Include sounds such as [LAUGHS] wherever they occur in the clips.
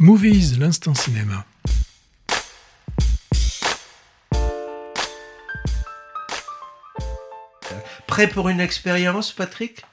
Movies, l'instant cinéma. Prêt pour une expérience, Patrick?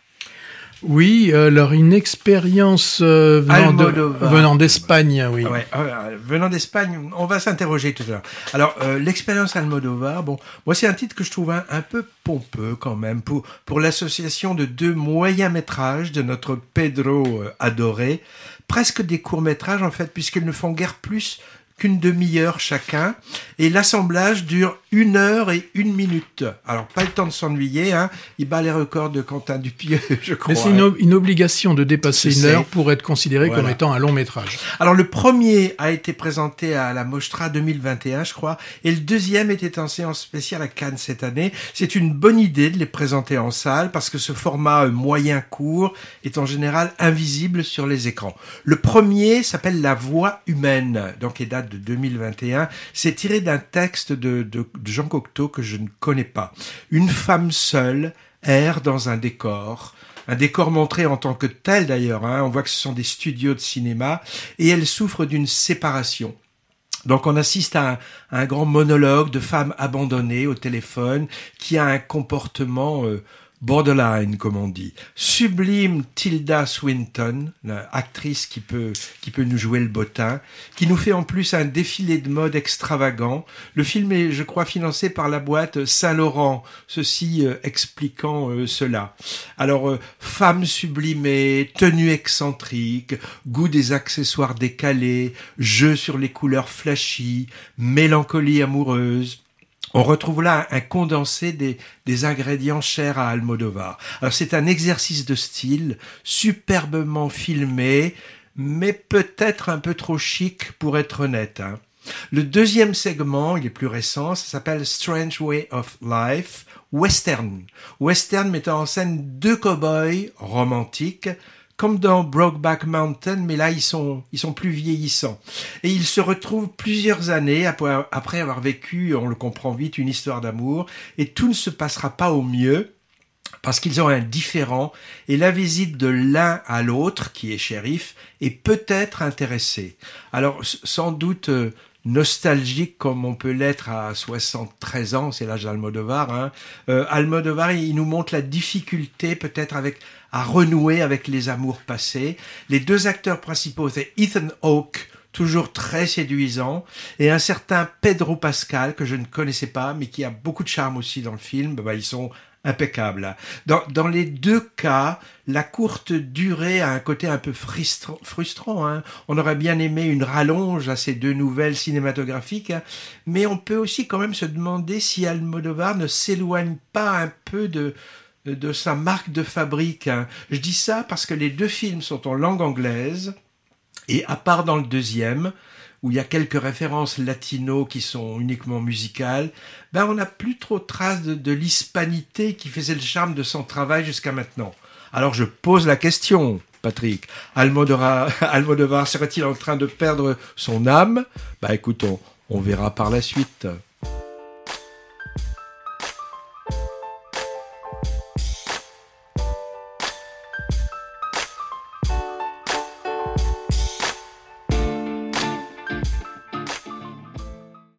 Oui, alors une expérience euh, venant de- Almodovar. venant d'Espagne, oui. Ouais, euh, venant d'Espagne, on va s'interroger tout à l'heure. Alors, euh, l'expérience Almodovar, bon, moi c'est un titre que je trouve un, un peu pompeux quand même pour, pour l'association de deux moyens métrages de notre Pedro euh, adoré, presque des courts métrages en fait, puisqu'ils ne font guère plus qu'une demi-heure chacun, et l'assemblage dure une heure et une minute. Alors, pas le temps de s'ennuyer, hein. il bat les records de Quentin Dupieux, [LAUGHS] je crois. Mais c'est une, une obligation de dépasser une heure pour être considéré comme étant un long métrage. Alors le premier a été présenté à la Mostra 2021, je crois, et le deuxième était en séance spéciale à Cannes cette année. C'est une bonne idée de les présenter en salle parce que ce format euh, moyen court est en général invisible sur les écrans. Le premier s'appelle La voix humaine, donc il date de 2021. C'est tiré d'un texte de, de- Jean Cocteau que je ne connais pas. Une femme seule erre dans un décor un décor montré en tant que tel d'ailleurs. hein. On voit que ce sont des studios de cinéma et elle souffre d'une séparation. Donc on assiste à un, à un grand monologue de femme abandonnée au téléphone qui a un comportement euh, borderline comme on dit. Sublime Tilda Swinton, l'actrice qui peut qui peut nous jouer le bottin, qui nous fait en plus un défilé de mode extravagant. Le film est, je crois, financé par la boîte Saint-Laurent, ceci euh, expliquant euh, cela. Alors, euh, femme sublimée, tenue excentrique, goût des accessoires décalés, jeu sur les couleurs flashy, mélancolie amoureuse. On retrouve là un condensé des, ingrédients chers à Almodovar. Alors c'est un exercice de style, superbement filmé, mais peut-être un peu trop chic pour être honnête. hein. Le deuxième segment, il est plus récent, ça s'appelle Strange Way of Life, western. Western mettant en scène deux cow-boys romantiques, comme dans Brokeback Mountain, mais là ils sont ils sont plus vieillissants. Et ils se retrouvent plusieurs années après, avoir vécu, on le comprend vite, une histoire d'amour, et tout ne se passera pas au mieux parce qu'ils ont un différent et la visite de l'un à l'autre, qui est shérif, est peut-être intéressée. Alors, sans doute euh, nostalgique comme on peut l'être à 73 ans, c'est l'âge d'Almodovar. Hein. Euh, Almodovar, il nous montre la difficulté peut-être avec à renouer avec les amours passés. Les deux acteurs principaux, c'est Ethan Hawke, toujours très séduisant, et un certain Pedro Pascal, que je ne connaissais pas, mais qui a beaucoup de charme aussi dans le film. Bah, ils sont impeccables. Dans, dans les deux cas, la courte durée a un côté un peu frustr- frustrant. hein. On aurait bien aimé une rallonge à ces deux nouvelles cinématographiques, hein. mais on peut aussi quand même se demander si Almodovar ne s'éloigne pas un peu de de sa marque de fabrique. hein. Je dis ça parce que les deux films sont en langue anglaise, et à part dans le deuxième, où il y a quelques références latino qui sont uniquement musicales, ben on n'a plus trop trace de, l'hispanité qui faisait le charme de son travail jusqu'à maintenant. Alors je pose la question, Patrick. Almodovar, [LAUGHS] Almodovar serait-il en train de perdre son âme? Ben écoutons, on verra par la suite.